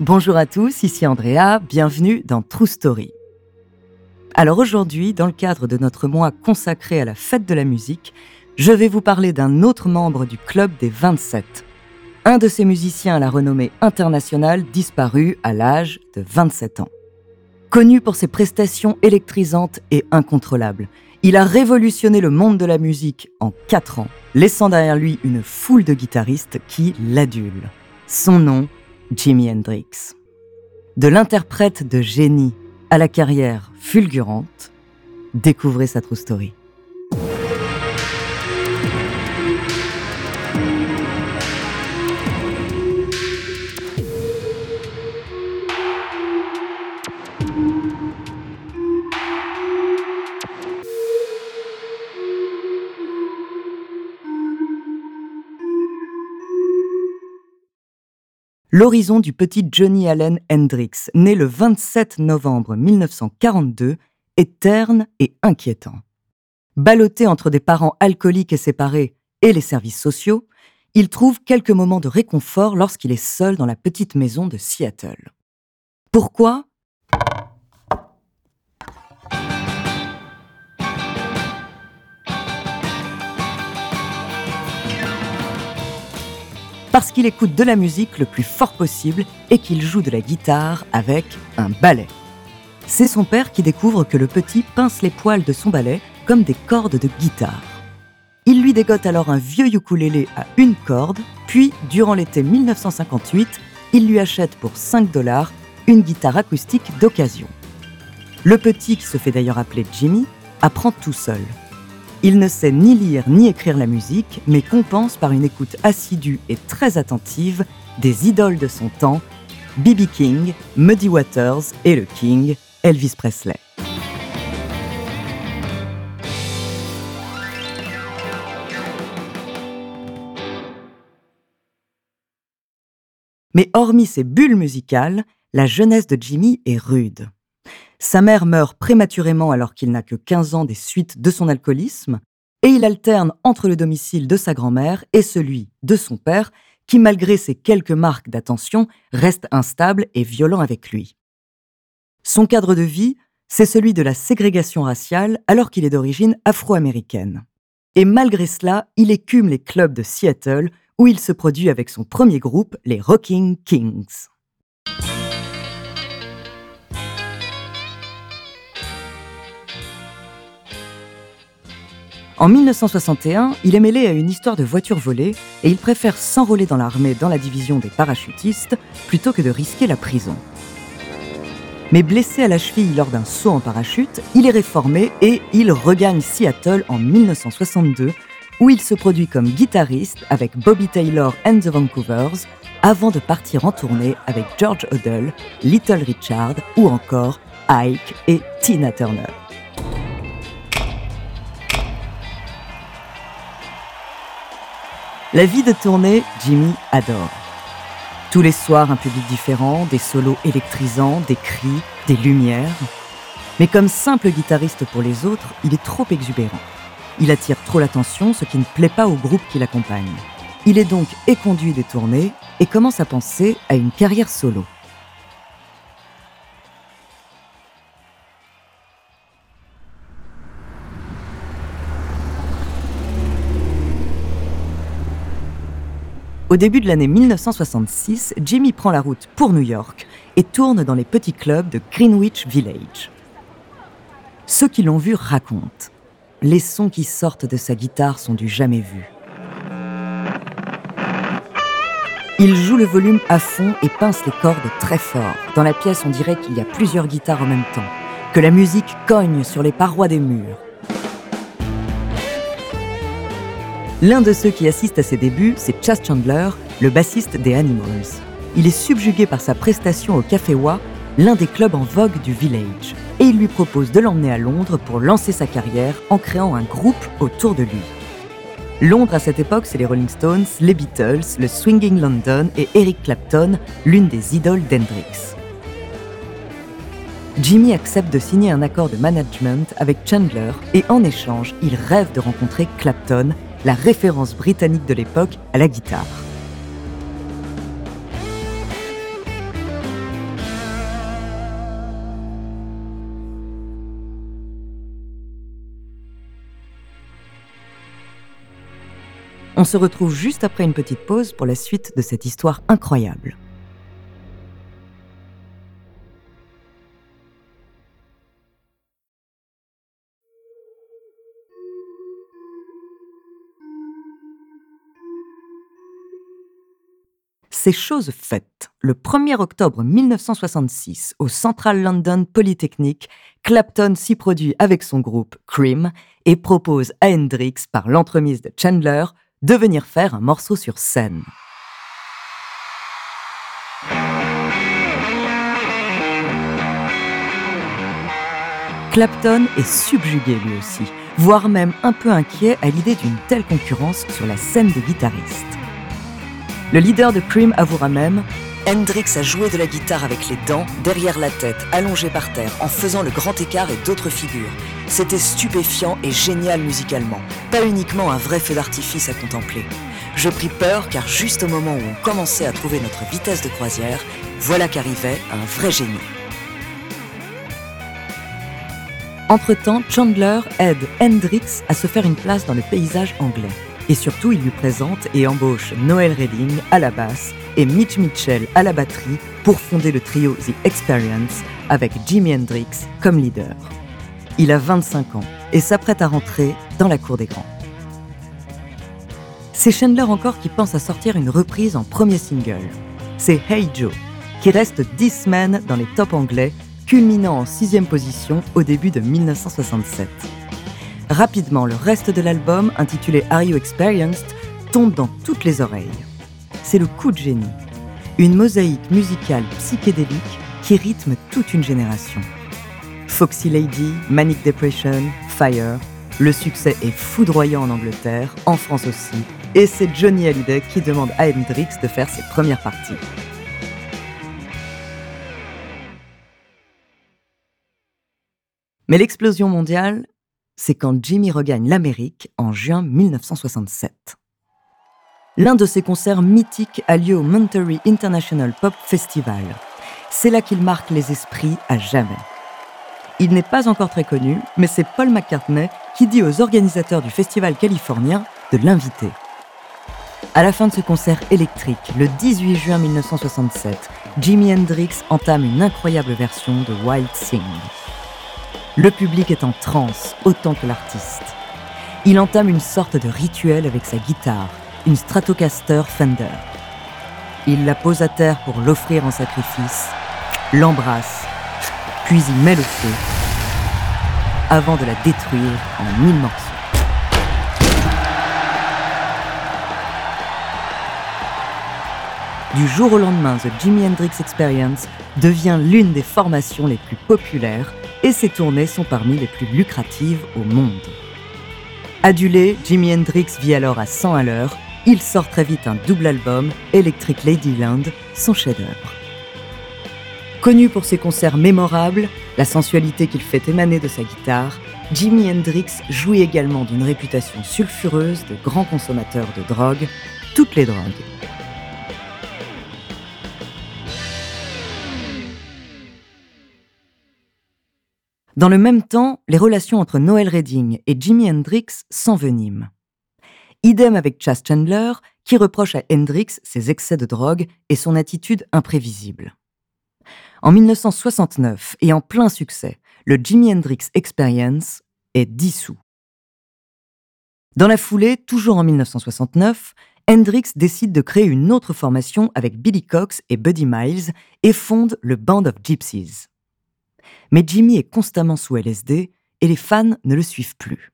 Bonjour à tous, ici Andrea, bienvenue dans True Story. Alors aujourd'hui, dans le cadre de notre mois consacré à la fête de la musique, je vais vous parler d'un autre membre du club des 27. Un de ces musiciens à la renommée internationale disparu à l'âge de 27 ans. Connu pour ses prestations électrisantes et incontrôlables, il a révolutionné le monde de la musique en 4 ans, laissant derrière lui une foule de guitaristes qui l'adulent. Son nom, Jimi Hendrix. De l'interprète de génie à la carrière fulgurante, découvrez sa true story. L'horizon du petit Johnny Allen Hendrix, né le 27 novembre 1942, est terne et inquiétant. Ballotté entre des parents alcooliques et séparés et les services sociaux, il trouve quelques moments de réconfort lorsqu'il est seul dans la petite maison de Seattle. Pourquoi? Parce qu'il écoute de la musique le plus fort possible et qu'il joue de la guitare avec un balai. C'est son père qui découvre que le petit pince les poils de son balai comme des cordes de guitare. Il lui dégote alors un vieux ukulélé à une corde, puis, durant l'été 1958, il lui achète pour 5 dollars une guitare acoustique d'occasion. Le petit, qui se fait d'ailleurs appeler Jimmy, apprend tout seul. Il ne sait ni lire ni écrire la musique, mais compense par une écoute assidue et très attentive des idoles de son temps, B.B. King, Muddy Waters et le King, Elvis Presley. Mais hormis ces bulles musicales, la jeunesse de Jimmy est rude. Sa mère meurt prématurément alors qu'il n'a que 15 ans des suites de son alcoolisme, et il alterne entre le domicile de sa grand-mère et celui de son père, qui malgré ses quelques marques d'attention reste instable et violent avec lui. Son cadre de vie, c'est celui de la ségrégation raciale alors qu'il est d'origine afro-américaine. Et malgré cela, il écume les clubs de Seattle où il se produit avec son premier groupe, les Rocking Kings. En 1961, il est mêlé à une histoire de voiture volée et il préfère s'enrôler dans l'armée dans la division des parachutistes plutôt que de risquer la prison. Mais blessé à la cheville lors d'un saut en parachute, il est réformé et il regagne Seattle en 1962 où il se produit comme guitariste avec Bobby Taylor and the Vancouvers avant de partir en tournée avec George Odell, Little Richard ou encore Ike et Tina Turner. La vie de tournée, Jimmy adore. Tous les soirs, un public différent, des solos électrisants, des cris, des lumières. Mais comme simple guitariste pour les autres, il est trop exubérant. Il attire trop l'attention, ce qui ne plaît pas au groupe qui l'accompagne. Il est donc éconduit des tournées et commence à penser à une carrière solo. Au début de l'année 1966, Jimmy prend la route pour New York et tourne dans les petits clubs de Greenwich Village. Ceux qui l'ont vu racontent. Les sons qui sortent de sa guitare sont du jamais vu. Il joue le volume à fond et pince les cordes très fort. Dans la pièce, on dirait qu'il y a plusieurs guitares en même temps, que la musique cogne sur les parois des murs. L'un de ceux qui assistent à ses débuts, c'est Chas Chandler, le bassiste des Animals. Il est subjugué par sa prestation au Café Wa, l'un des clubs en vogue du village, et il lui propose de l'emmener à Londres pour lancer sa carrière en créant un groupe autour de lui. Londres à cette époque, c'est les Rolling Stones, les Beatles, le Swinging London et Eric Clapton, l'une des idoles d'Hendrix. Jimmy accepte de signer un accord de management avec Chandler et en échange, il rêve de rencontrer Clapton la référence britannique de l'époque à la guitare. On se retrouve juste après une petite pause pour la suite de cette histoire incroyable. C'est chose faite. Le 1er octobre 1966, au Central London Polytechnic, Clapton s'y produit avec son groupe Cream et propose à Hendrix, par l'entremise de Chandler, de venir faire un morceau sur scène. Clapton est subjugué lui aussi, voire même un peu inquiet à l'idée d'une telle concurrence sur la scène des guitaristes. Le leader de Cream avouera même Hendrix a joué de la guitare avec les dents, derrière la tête, allongé par terre, en faisant le grand écart et d'autres figures. C'était stupéfiant et génial musicalement, pas uniquement un vrai feu d'artifice à contempler. Je pris peur car juste au moment où on commençait à trouver notre vitesse de croisière, voilà qu'arrivait un vrai génie. Entre-temps, Chandler aide Hendrix à se faire une place dans le paysage anglais. Et surtout, il lui présente et embauche Noel Redding à la basse et Mitch Mitchell à la batterie pour fonder le trio The Experience avec Jimi Hendrix comme leader. Il a 25 ans et s'apprête à rentrer dans la cour des grands. C'est Chandler encore qui pense à sortir une reprise en premier single. C'est Hey Joe, qui reste 10 semaines dans les tops anglais, culminant en sixième position au début de 1967. Rapidement, le reste de l'album, intitulé Are You Experienced, tombe dans toutes les oreilles. C'est le coup de génie. Une mosaïque musicale psychédélique qui rythme toute une génération. Foxy Lady, Manic Depression, Fire, le succès est foudroyant en Angleterre, en France aussi, et c'est Johnny Hallyday qui demande à Hendrix de faire ses premières parties. Mais l'explosion mondiale, c'est quand Jimmy regagne l'Amérique en juin 1967. L'un de ses concerts mythiques a lieu au Monterey International Pop Festival. C'est là qu'il marque les esprits à jamais. Il n'est pas encore très connu, mais c'est Paul McCartney qui dit aux organisateurs du festival californien de l'inviter. À la fin de ce concert électrique, le 18 juin 1967, Jimi Hendrix entame une incroyable version de Wild Thing. Le public est en transe autant que l'artiste. Il entame une sorte de rituel avec sa guitare, une Stratocaster Fender. Il la pose à terre pour l'offrir en sacrifice, l'embrasse, puis y met le feu, avant de la détruire en mille morceaux. Du jour au lendemain, The Jimi Hendrix Experience devient l'une des formations les plus populaires et ses tournées sont parmi les plus lucratives au monde. Adulé, Jimi Hendrix vit alors à 100 à l'heure. Il sort très vite un double album, Electric Ladyland, son chef-d'œuvre. Connu pour ses concerts mémorables, la sensualité qu'il fait émaner de sa guitare, Jimi Hendrix jouit également d'une réputation sulfureuse de grand consommateur de drogue, toutes les drogues. Dans le même temps, les relations entre Noel Redding et Jimi Hendrix s'enveniment. Idem avec Chas Chandler, qui reproche à Hendrix ses excès de drogue et son attitude imprévisible. En 1969, et en plein succès, le Jimi Hendrix Experience est dissous. Dans la foulée, toujours en 1969, Hendrix décide de créer une autre formation avec Billy Cox et Buddy Miles et fonde le Band of Gypsies. Mais Jimmy est constamment sous LSD et les fans ne le suivent plus.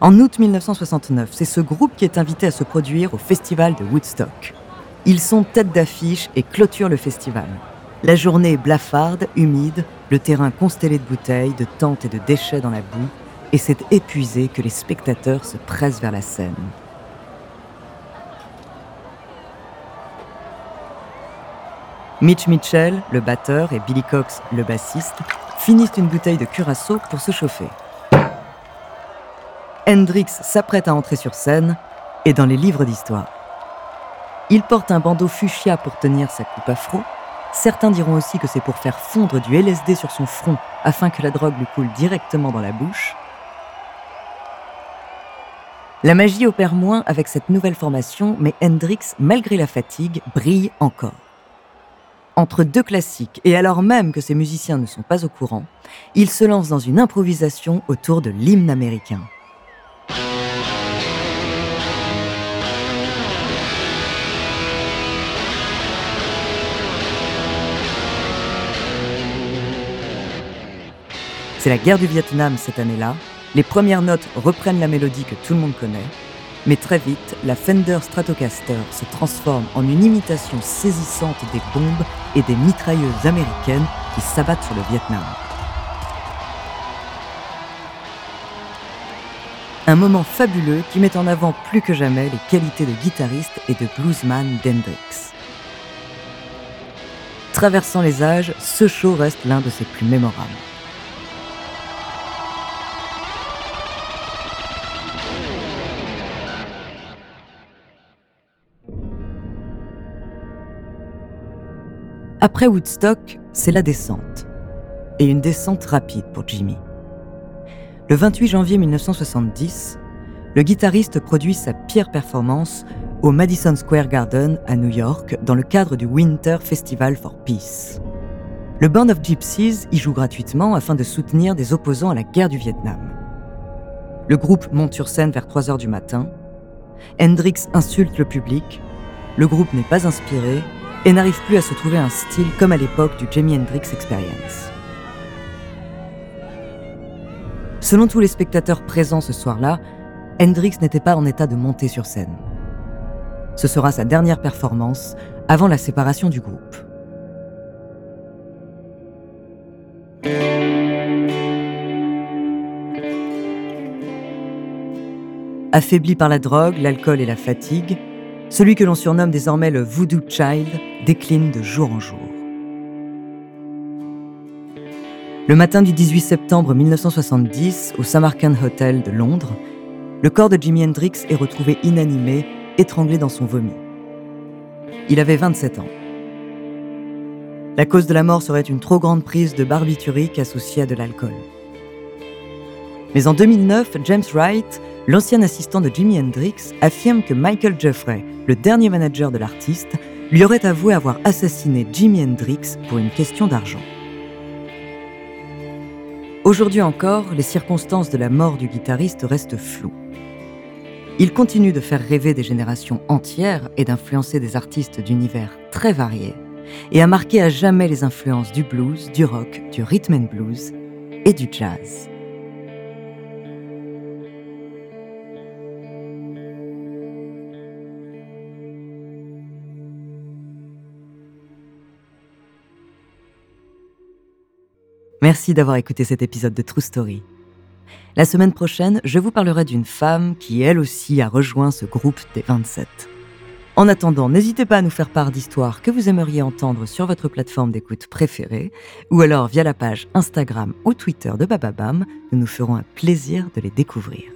En août 1969, c'est ce groupe qui est invité à se produire au festival de Woodstock. Ils sont tête d'affiche et clôturent le festival. La journée est blafarde, humide, le terrain constellé de bouteilles, de tentes et de déchets dans la boue, et c'est épuisé que les spectateurs se pressent vers la scène. Mitch Mitchell, le batteur, et Billy Cox, le bassiste, finissent une bouteille de curaçao pour se chauffer. Hendrix s'apprête à entrer sur scène et dans les livres d'histoire. Il porte un bandeau fuchsia pour tenir sa coupe afro. Certains diront aussi que c'est pour faire fondre du LSD sur son front afin que la drogue lui coule directement dans la bouche. La magie opère moins avec cette nouvelle formation, mais Hendrix, malgré la fatigue, brille encore. Entre deux classiques, et alors même que ses musiciens ne sont pas au courant, il se lance dans une improvisation autour de l'hymne américain. C'est la guerre du Vietnam cette année-là. Les premières notes reprennent la mélodie que tout le monde connaît. Mais très vite, la Fender Stratocaster se transforme en une imitation saisissante des bombes et des mitrailleuses américaines qui s'abattent sur le Vietnam. Un moment fabuleux qui met en avant plus que jamais les qualités de guitariste et de bluesman d'Hendrix. Traversant les âges, ce show reste l'un de ses plus mémorables. Après Woodstock, c'est la descente. Et une descente rapide pour Jimmy. Le 28 janvier 1970, le guitariste produit sa pire performance au Madison Square Garden à New York dans le cadre du Winter Festival for Peace. Le Band of Gypsies y joue gratuitement afin de soutenir des opposants à la guerre du Vietnam. Le groupe monte sur scène vers 3 heures du matin. Hendrix insulte le public. Le groupe n'est pas inspiré et n'arrive plus à se trouver un style comme à l'époque du Jimi Hendrix Experience. Selon tous les spectateurs présents ce soir-là, Hendrix n'était pas en état de monter sur scène. Ce sera sa dernière performance avant la séparation du groupe. Affaibli par la drogue, l'alcool et la fatigue, celui que l'on surnomme désormais le Voodoo Child décline de jour en jour. Le matin du 18 septembre 1970, au Samarkand Hotel de Londres, le corps de Jimi Hendrix est retrouvé inanimé, étranglé dans son vomi. Il avait 27 ans. La cause de la mort serait une trop grande prise de barbiturique associée à de l'alcool. Mais en 2009, James Wright, l'ancien assistant de Jimi Hendrix, affirme que Michael Jeffrey, le dernier manager de l'artiste, lui aurait avoué avoir assassiné Jimi Hendrix pour une question d'argent. Aujourd'hui encore, les circonstances de la mort du guitariste restent floues. Il continue de faire rêver des générations entières et d'influencer des artistes d'univers très variés, et a marqué à jamais les influences du blues, du rock, du rhythm and blues et du jazz. Merci d'avoir écouté cet épisode de True Story. La semaine prochaine, je vous parlerai d'une femme qui, elle aussi, a rejoint ce groupe des 27. En attendant, n'hésitez pas à nous faire part d'histoires que vous aimeriez entendre sur votre plateforme d'écoute préférée, ou alors via la page Instagram ou Twitter de Bababam, nous nous ferons un plaisir de les découvrir.